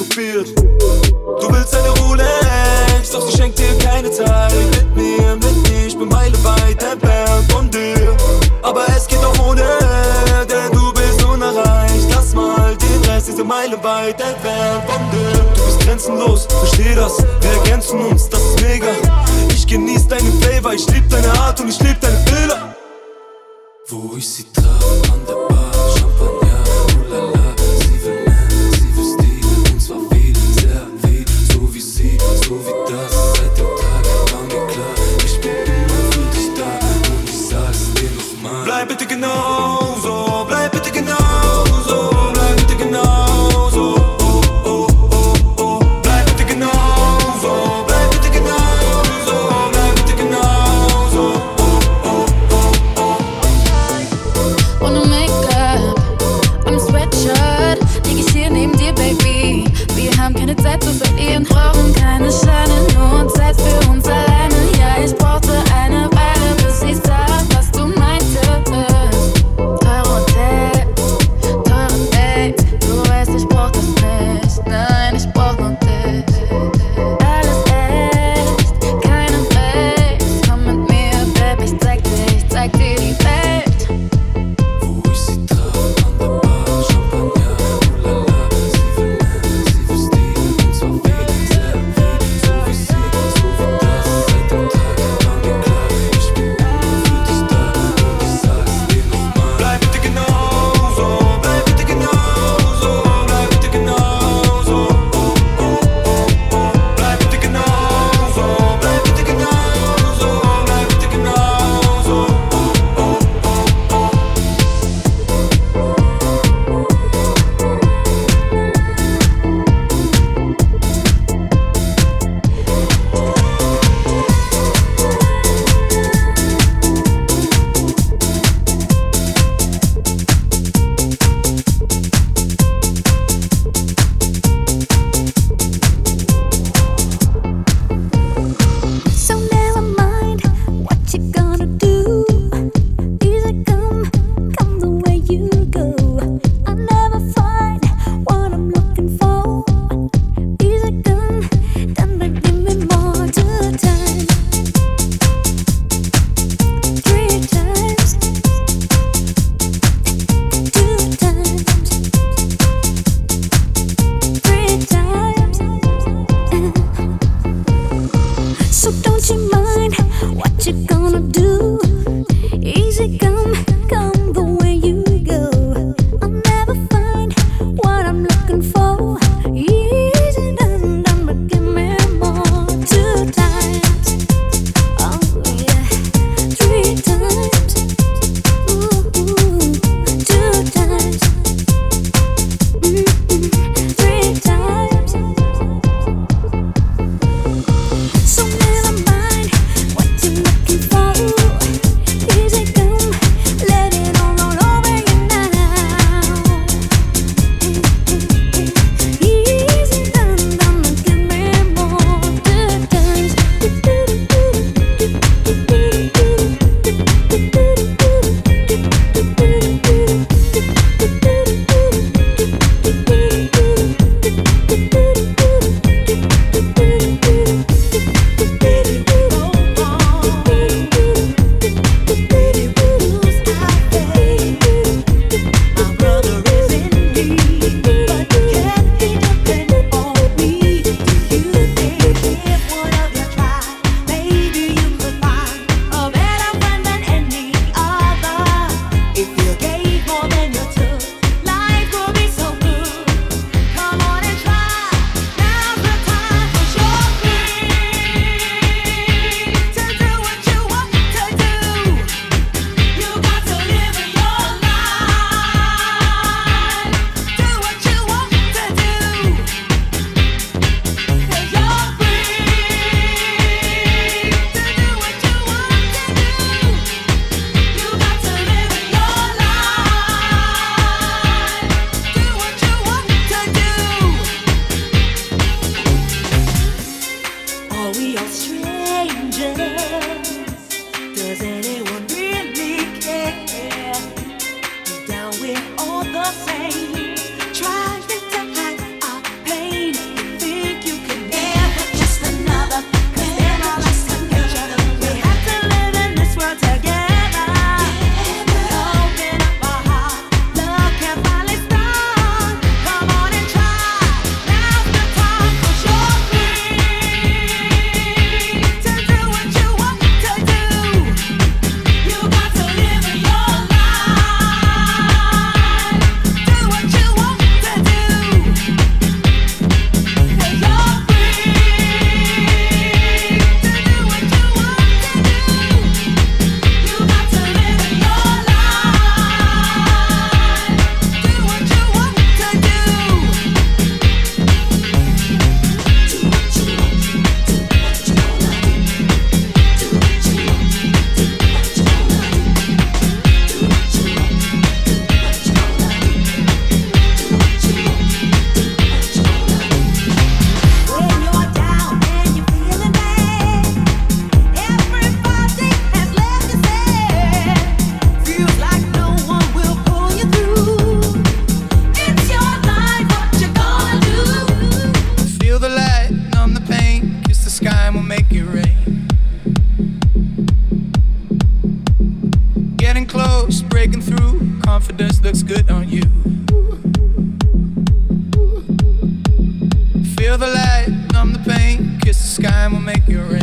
kopiert. Du willst eine Rolex, doch sie schenkt dir keine Zeit. Mit mir, mit mir, ich bin Meile weit entfernt von dir. Aber es geht auch ohne, denn du bist unerreicht. Lass mal die 30. Meile weit entfernt von dir. Du bist grenzenlos, versteh das, wir ergänzen uns, das ist mega. Ich genieß deinen Flavor, ich lieb deine Art und ich lieb deine confidence looks good on you. Feel the light, numb the pain, kiss the sky and we'll make you rain.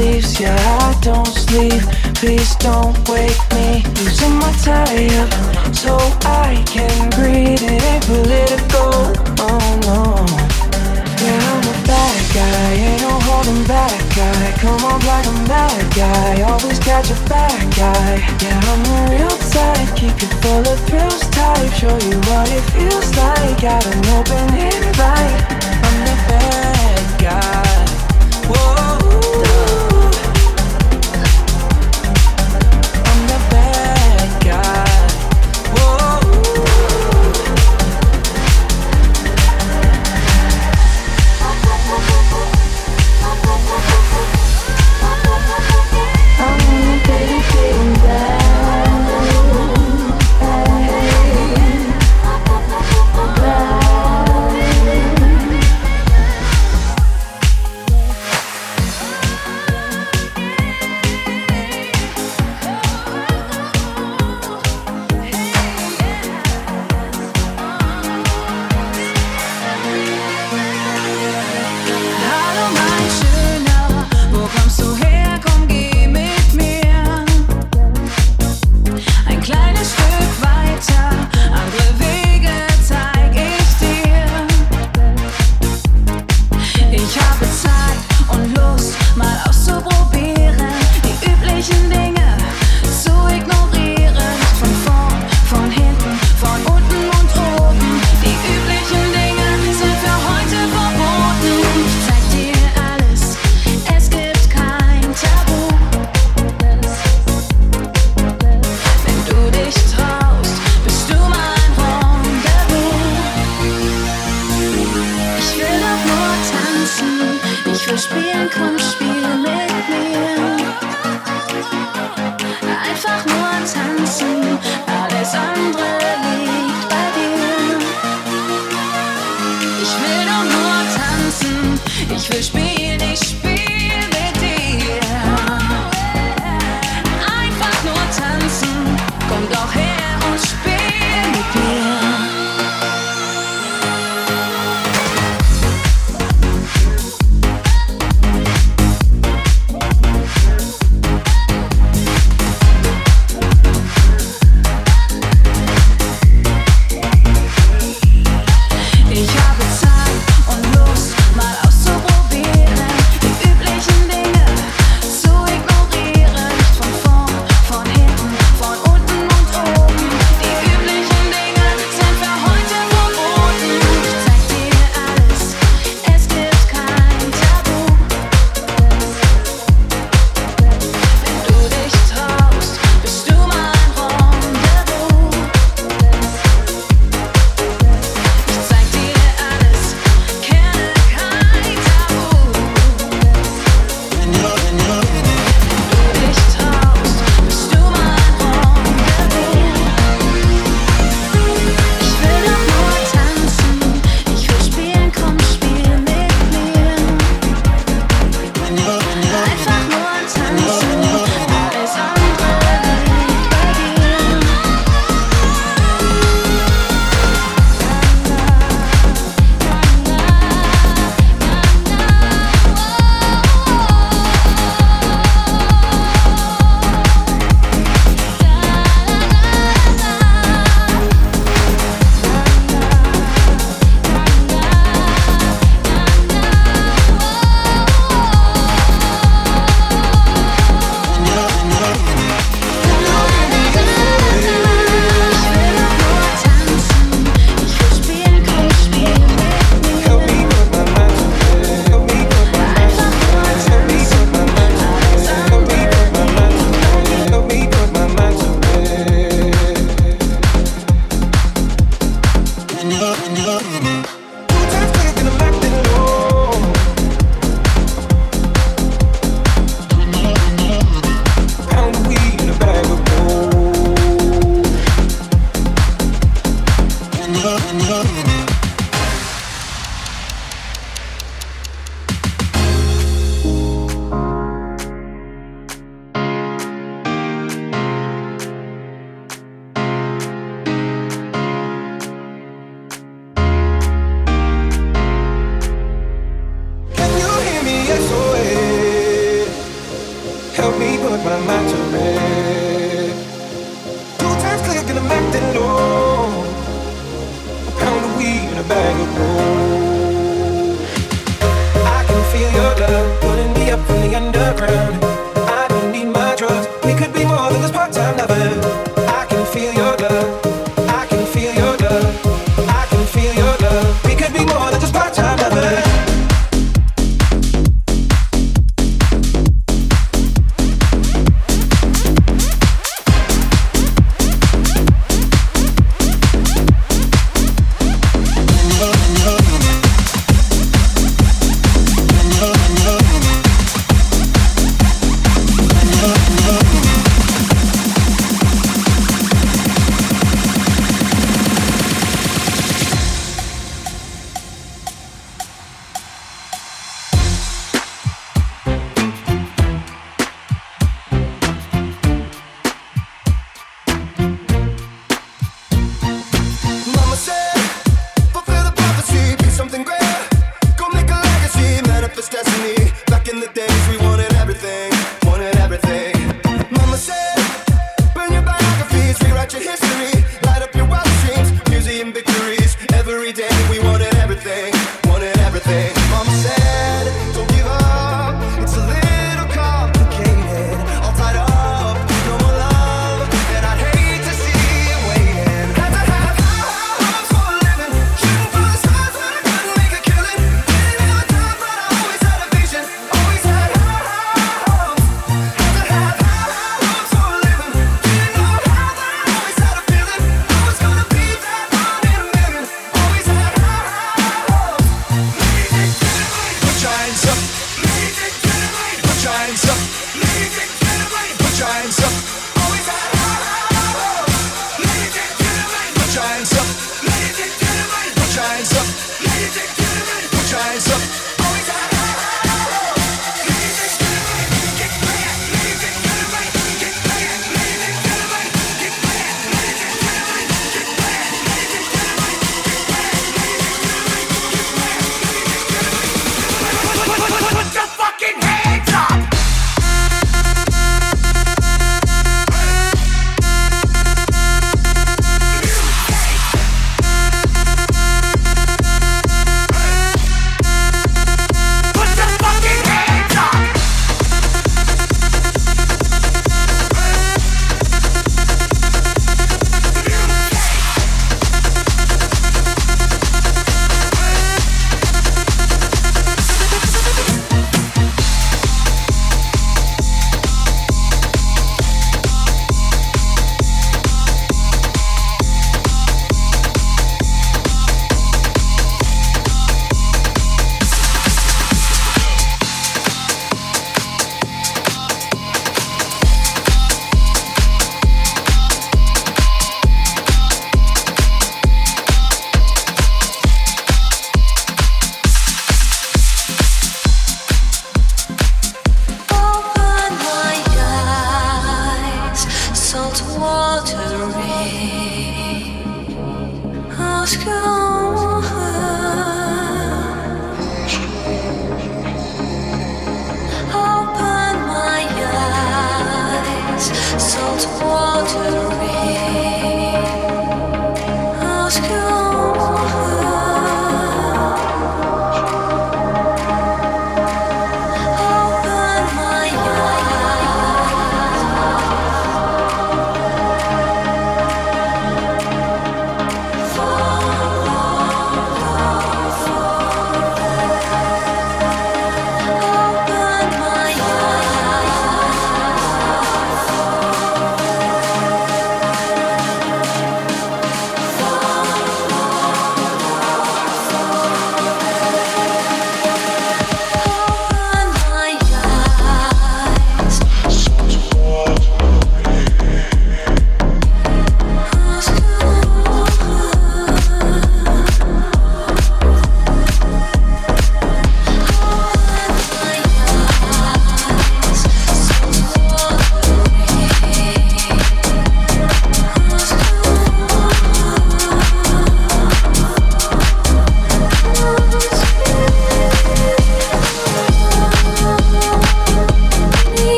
sleeves, yeah, I don't sleep. Please don't wake me. Losing my tie up so I can breathe. It ain't political, oh no. Yeah, I'm a bad guy, ain't no holding back, guy. Come on, like a mad guy, always catch a bad guy. Yeah, I'm a real type, keep you full of thrills, type. Show you what it feels like, got an open invite. I'm the bad guy. up.